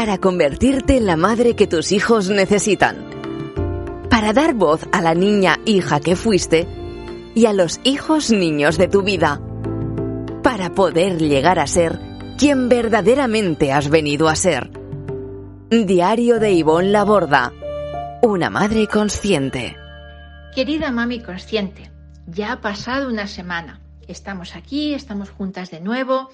para convertirte en la madre que tus hijos necesitan, para dar voz a la niña hija que fuiste y a los hijos niños de tu vida, para poder llegar a ser quien verdaderamente has venido a ser. Diario de Ivonne Laborda, una madre consciente. Querida mami consciente, ya ha pasado una semana. Estamos aquí, estamos juntas de nuevo.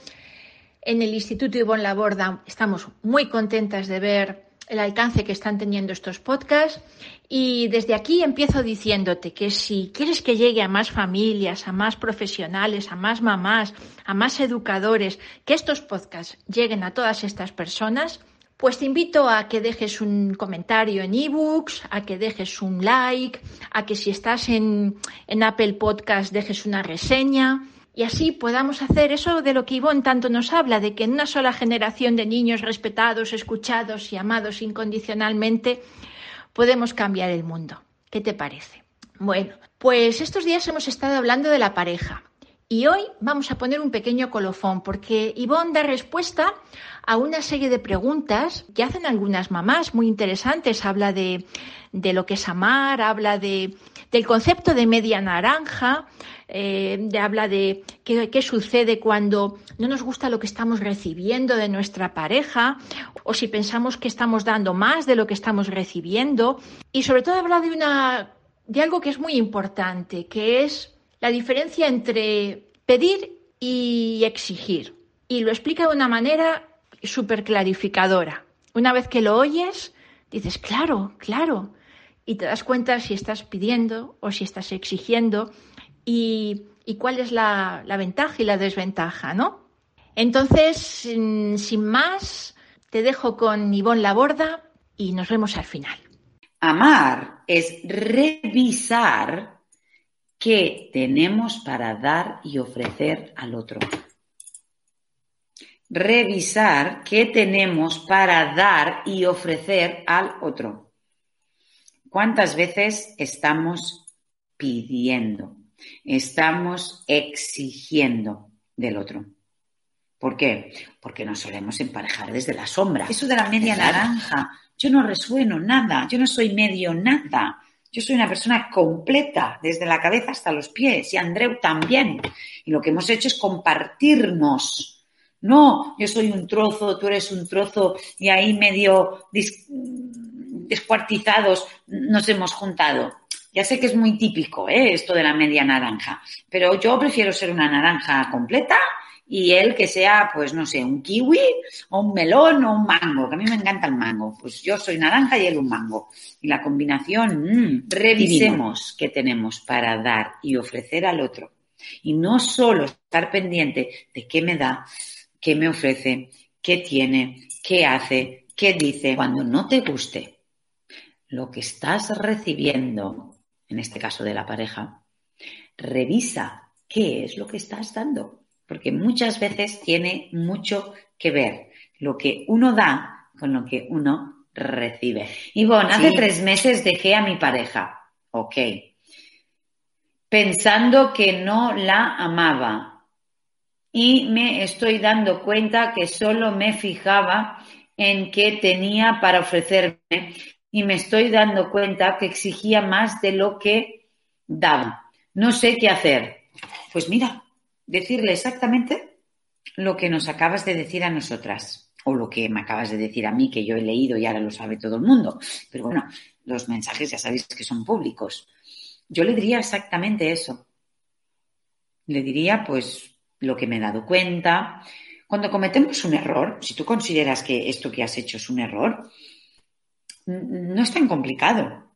En el Instituto Ivonne Laborda estamos muy contentas de ver el alcance que están teniendo estos podcasts y desde aquí empiezo diciéndote que si quieres que llegue a más familias, a más profesionales, a más mamás, a más educadores, que estos podcasts lleguen a todas estas personas, pues te invito a que dejes un comentario en ebooks, a que dejes un like, a que si estás en, en Apple Podcast dejes una reseña y así podamos hacer eso de lo que Ivonne tanto nos habla, de que en una sola generación de niños respetados, escuchados y amados incondicionalmente podemos cambiar el mundo. ¿Qué te parece? Bueno, pues estos días hemos estado hablando de la pareja y hoy vamos a poner un pequeño colofón porque Ivonne da respuesta a una serie de preguntas que hacen algunas mamás muy interesantes. Habla de, de lo que es amar, habla de, del concepto de media naranja, eh, de, habla de qué, qué sucede cuando no nos gusta lo que estamos recibiendo de nuestra pareja o si pensamos que estamos dando más de lo que estamos recibiendo. Y sobre todo habla de, una, de algo que es muy importante, que es la diferencia entre pedir y exigir. Y lo explica de una manera súper clarificadora. Una vez que lo oyes, dices, claro, claro. Y te das cuenta si estás pidiendo o si estás exigiendo y, y cuál es la, la, ventaja y la desventaja, ¿no? Entonces, sin, más, te dejo con Ivonne Laborda y nos vemos al final. Amar es revisar qué tenemos para dar y ofrecer al otro. Revisar qué tenemos para dar y ofrecer al otro. ¿Cuántas veces estamos pidiendo? Estamos exigiendo del otro. ¿Por qué? Porque nos solemos emparejar desde la sombra. Eso de la media naranja, yo no resueno nada, yo no soy medio nada. Yo soy una persona completa, desde la cabeza hasta los pies, y Andreu también. Y lo que hemos hecho es compartirnos. No, yo soy un trozo, tú eres un trozo, y ahí medio descuartizados nos hemos juntado. Ya sé que es muy típico ¿eh? esto de la media naranja, pero yo prefiero ser una naranja completa y él que sea, pues no sé, un kiwi o un melón o un mango, que a mí me encanta el mango. Pues yo soy naranja y él un mango. Y la combinación, mmm, revisemos qué tenemos para dar y ofrecer al otro. Y no solo estar pendiente de qué me da, qué me ofrece, qué tiene, qué hace, qué dice, cuando no te guste lo que estás recibiendo, en este caso de la pareja, revisa qué es lo que estás dando porque muchas veces tiene mucho que ver lo que uno da con lo que uno recibe. Y bueno, hace tres meses dejé a mi pareja, ok, pensando que no la amaba y me estoy dando cuenta que solo me fijaba en qué tenía para ofrecerme y me estoy dando cuenta que exigía más de lo que daba. No sé qué hacer. Pues mira, decirle exactamente lo que nos acabas de decir a nosotras o lo que me acabas de decir a mí, que yo he leído y ahora lo sabe todo el mundo. Pero bueno, los mensajes ya sabéis que son públicos. Yo le diría exactamente eso. Le diría, pues, lo que me he dado cuenta. Cuando cometemos un error, si tú consideras que esto que has hecho es un error, no es tan complicado.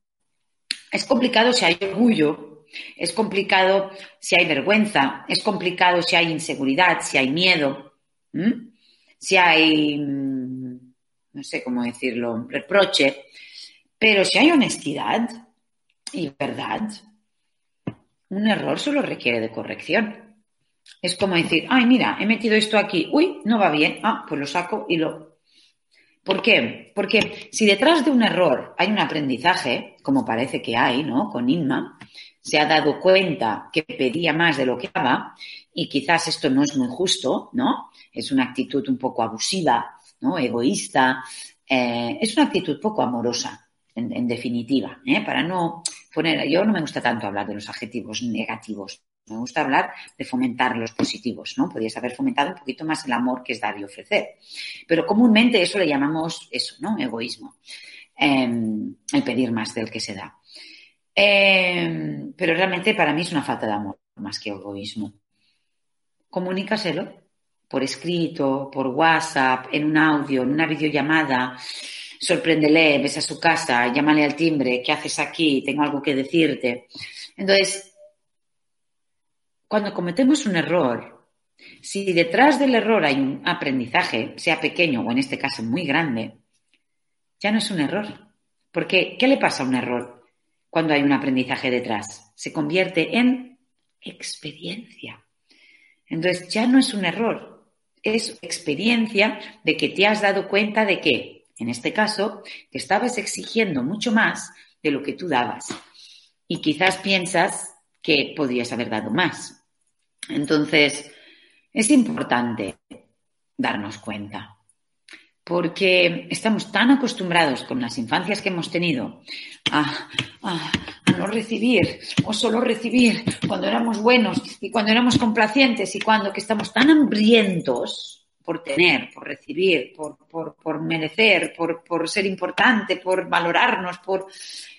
Es complicado si hay orgullo, es complicado si hay vergüenza, es complicado si hay inseguridad, si hay miedo, si hay, mm, no sé cómo decirlo, reproche, pero si hay honestidad y verdad, un error solo requiere de corrección. Es como decir, ay, mira, he metido esto aquí, uy, no va bien, ah, pues lo saco y lo... ¿Por qué? Porque si detrás de un error hay un aprendizaje, como parece que hay, ¿no? Con Inma, se ha dado cuenta que pedía más de lo que daba y quizás esto no es muy justo, ¿no? Es una actitud un poco abusiva, ¿no? Egoísta, eh, es una actitud poco amorosa, en, definitiva, ¿eh? para no poner, yo no me gusta tanto hablar de los adjetivos negativos, me gusta hablar de fomentar los positivos, ¿no? Podrías haber fomentado un poquito más el amor que es dar y ofrecer. Pero comúnmente eso le llamamos eso, ¿no? Egoísmo. Em, el pedir más del que se da. Em, pero realmente para mí es una falta de amor más que egoísmo. Comunícaselo por escrito, por WhatsApp, en un audio, en una videollamada. Sorpréndele, ves a su casa, llámale al timbre, ¿qué haces aquí? Tengo algo que decirte. Entonces, cuando cometemos un error, si detrás del error hay un aprendizaje, sea pequeño o en este caso muy grande, ya no es un error. Porque, ¿qué le pasa a un error cuando hay un aprendizaje detrás? Se convierte en experiencia. Entonces, ya no es un error, es experiencia de que te has dado cuenta de que, en este caso, te estabas exigiendo mucho más de lo que tú dabas. Y quizás piensas que podrías haber dado más. Entonces, es importante darnos cuenta, porque estamos tan acostumbrados con las infancias que hemos tenido a, no recibir o solo recibir cuando éramos buenos y cuando éramos complacientes y cuando que estamos tan hambrientos por tener, por recibir, por, merecer, por, por ser importante, por valorarnos, por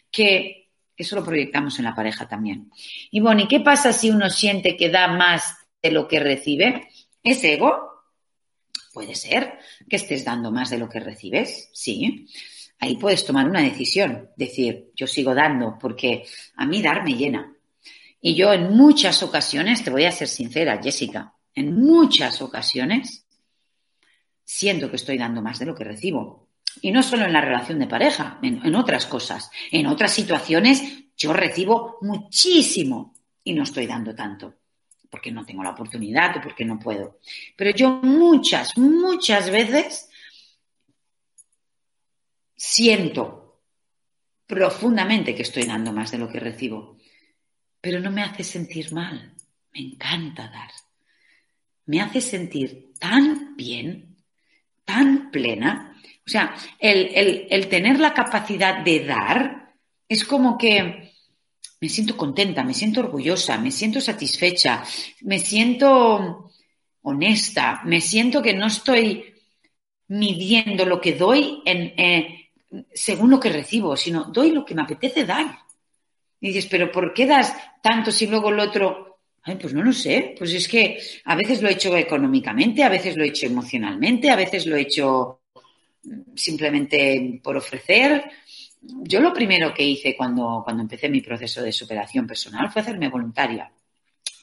que eso lo proyectamos en la pareja también. Y bueno, ¿y qué pasa si uno siente que da más de lo que recibe? ¿Es ego? Puede ser que estés dando más de lo que recibes, sí. Ahí puedes tomar una decisión, decir, yo sigo dando porque a mí dar me llena. Y yo en muchas ocasiones, te voy a ser sincera, Jessica, en muchas ocasiones siento que estoy dando más de lo que recibo. Y no solo en la relación de pareja, en, otras cosas. En otras situaciones yo recibo muchísimo y no estoy dando tanto porque no tengo la oportunidad o porque no puedo. Pero yo muchas, muchas veces siento profundamente que estoy dando más de lo que recibo, pero no me hace sentir mal. Me encanta dar. Me hace sentir tan bien, tan plena, o sea, el, tener la capacidad de dar es como que me siento contenta, me siento orgullosa, me siento satisfecha, me siento honesta, me siento que no estoy midiendo lo que doy en, eh, según lo que recibo, sino doy lo que me apetece dar. Y dices, pero ¿por qué das tanto si luego el otro... Ay, pues no lo sé, pues es que a veces lo he hecho económicamente, a veces lo he hecho emocionalmente, a veces lo he hecho simplemente por ofrecer. Yo lo primero que hice cuando, cuando empecé mi proceso de superación personal fue hacerme voluntaria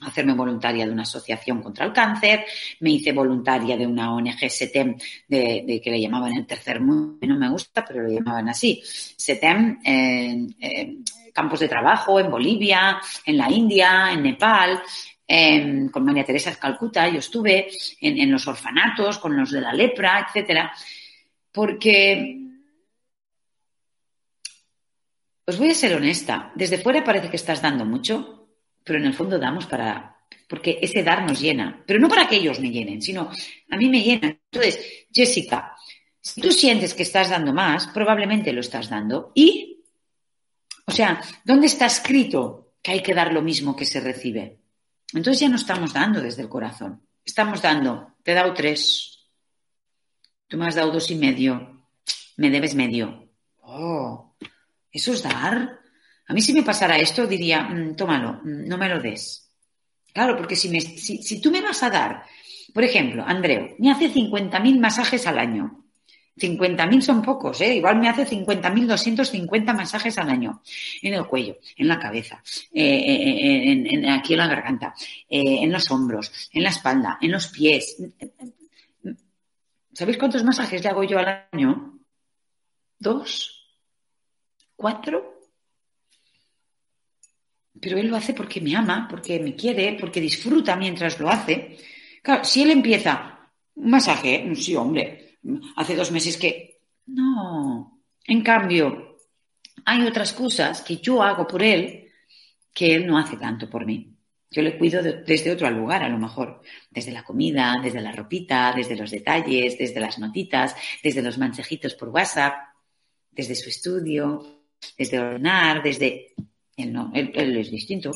hacerme voluntaria de una asociación contra el cáncer, me hice voluntaria de una ONG SETEM de, que le llamaban el tercer mundo, no me gusta, pero lo llamaban así, SETEM en, campos de trabajo en Bolivia, en la India, en Nepal, con María Teresa Calcuta, yo estuve en, en, los orfanatos con los de la lepra, etcétera. Porque os voy a ser honesta, desde fuera parece que estás dando mucho, pero en el fondo damos para porque ese dar nos llena, pero no para que ellos me llenen, sino a mí me llena. Entonces, Jessica, si tú sientes que estás dando más, probablemente lo estás dando. Y, o sea, ¿dónde está escrito que hay que dar lo mismo que se recibe? Entonces ya no estamos dando desde el corazón. Estamos dando, te he dado tres, Tú me has dado dos y medio. Me debes medio. Oh, ¿eso es dar? A mí si me pasara esto diría, mm, tómalo, mm, no me lo des. Claro, porque si, me, si, tú me vas a dar, por ejemplo, Andreu, me hace 50.000 masajes al año. 50.000 son pocos, ¿eh? Igual me hace 50.250 masajes al año. En el cuello, en la cabeza, eh, eh, en, aquí en la garganta, eh, en los hombros, en la espalda, en los pies. ¿Sabéis cuántos masajes le hago yo al año? ¿Dos? ¿Cuatro? Pero él lo hace porque me ama, porque me quiere, porque disfruta mientras lo hace. Claro, si él empieza un masaje, sí, hombre, hace dos meses que... No. En cambio, hay otras cosas que yo hago por él que él no hace tanto por mí. Yo le cuido desde otro lugar, a lo mejor, desde la comida, desde la ropita, desde los detalles, desde las notitas, desde los mensajitos por WhatsApp, desde su estudio, desde ordenar, desde... Él no, él, es distinto.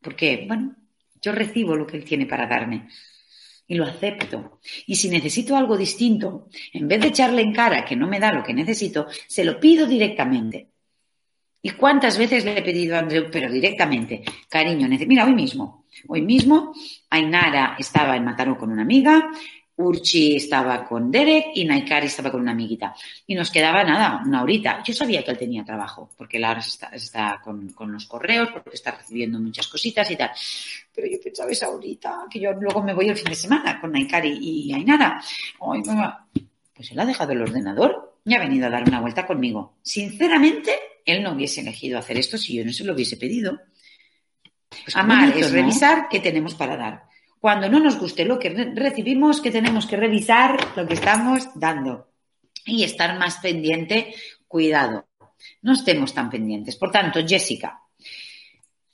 Porque, bueno, yo recibo lo que él tiene para darme y lo acepto. Y si necesito algo distinto, en vez de echarle en cara que no me da lo que necesito, se lo pido directamente. ¿Y cuántas veces le he pedido a Andreu, pero directamente, cariño, mira, hoy mismo, hoy mismo, Ainara estaba en Mataró con una amiga, Urchi estaba con Derek y Naikari estaba con una amiguita. Y nos quedaba nada, una horita. Yo sabía que él tenía trabajo, porque él ahora está, con, los correos, porque está recibiendo muchas cositas y tal. Pero yo pensaba esa horita, que yo luego me voy el fin de semana con Naikari y Ainara. pues él ha dejado el ordenador y ha venido a dar una vuelta conmigo. Sinceramente, él no hubiese elegido hacer esto si yo no se lo hubiese pedido. Pues Amar es revisar qué tenemos para dar. Cuando no nos guste lo que recibimos, que tenemos que revisar lo que estamos dando y estar más pendiente, cuidado, no estemos tan pendientes. Por tanto, Jessica,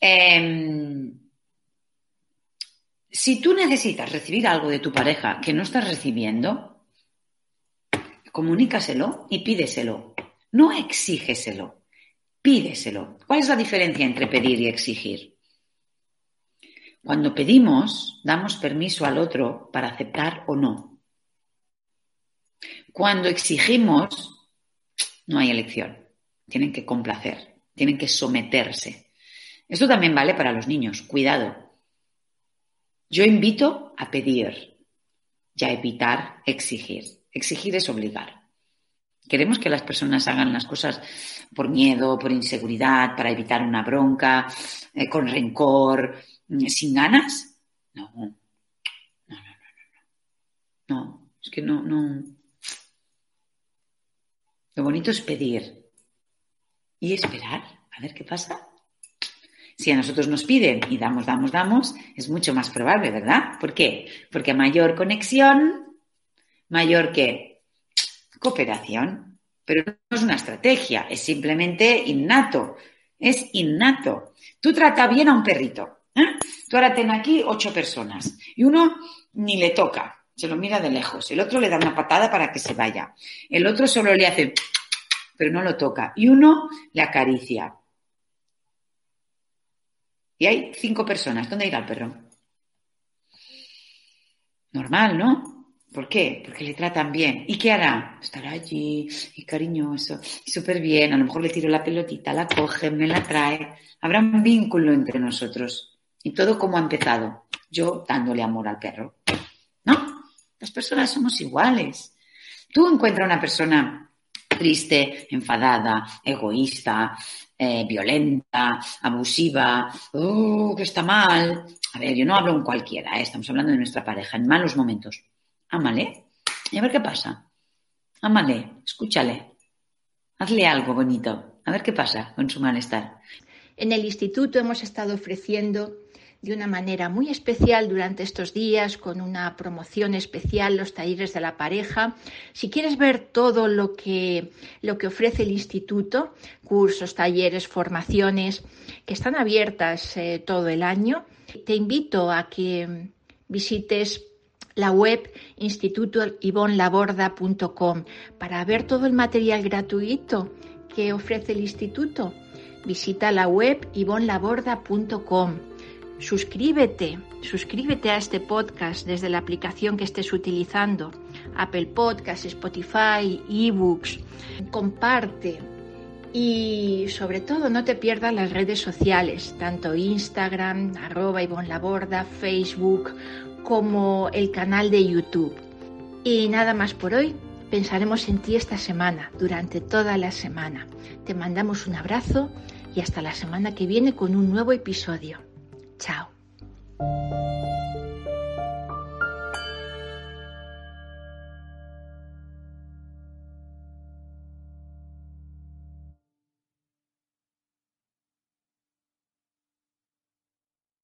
em, si tú necesitas recibir algo de tu pareja que no estás recibiendo, comunícaselo y pídeselo. No exígeselo. Pídeselo. ¿Cuál es la diferencia entre pedir y exigir? Cuando pedimos, damos permiso al otro para aceptar o no. Cuando exigimos, no hay elección. Tienen que complacer, tienen que someterse. Esto también vale para los niños. Cuidado. Yo invito a pedir y a evitar exigir. Exigir es obligar. Queremos que las personas hagan las cosas por miedo, por inseguridad, para evitar una bronca, eh, con rencor, mm, sin ganas. No, no, no, no, no. No, es que no, no. Lo bonito es pedir y esperar a ver qué pasa. Si a nosotros nos piden y damos, damos, damos, es mucho más probable, ¿verdad? ¿Por qué? Porque mayor conexión, mayor que cooperación. Pero no es una estrategia, es simplemente innato. Es innato. Tú trata bien a un perrito. ¿eh? Tú ahora ten aquí ocho personas y uno ni le toca, se lo mira de lejos. El otro le da una patada para que se vaya. El otro solo le hace, pero no lo toca. Y uno le acaricia. Y hay cinco personas. ¿Dónde irá el perro? Normal, ¿no? ¿Por qué? Porque le tratan bien. ¿Y qué hará? Estará allí y cariñoso súper bien. A lo mejor le tiro la pelotita, la coge, me la trae. Habrá un vínculo entre nosotros. Y todo como ha empezado. Yo dándole amor al perro. ¿No? Las personas somos iguales. Tú encuentras una persona triste, enfadada, egoísta, eh, violenta, abusiva, oh, que está mal. A ver, yo no hablo en cualquiera, ¿eh? estamos hablando de nuestra pareja, en malos momentos ámale y a ver qué pasa. Ámale, escúchale, hazle algo bonito, a ver qué pasa con su malestar. En el instituto hemos estado ofreciendo de una manera muy especial durante estos días, con una promoción especial, los talleres de la pareja. Si quieres ver todo lo que, lo que ofrece el instituto, cursos, talleres, formaciones, que están abiertas eh, todo el año, te invito a que visites la web institutoivonlaborda.com para ver todo el material gratuito que ofrece el instituto. Visita la web ivonlaborda.com. Suscríbete, suscríbete a este podcast desde la aplicación que estés utilizando, Apple Podcasts, Spotify, eBooks. Comparte y sobre todo no te pierdas las redes sociales, tanto Instagram, arroba Ivonne Facebook como el canal de YouTube. Y nada más por hoy. Pensaremos en ti esta semana, durante toda la semana. Te mandamos un abrazo y hasta la semana que viene con un nuevo episodio. Chao.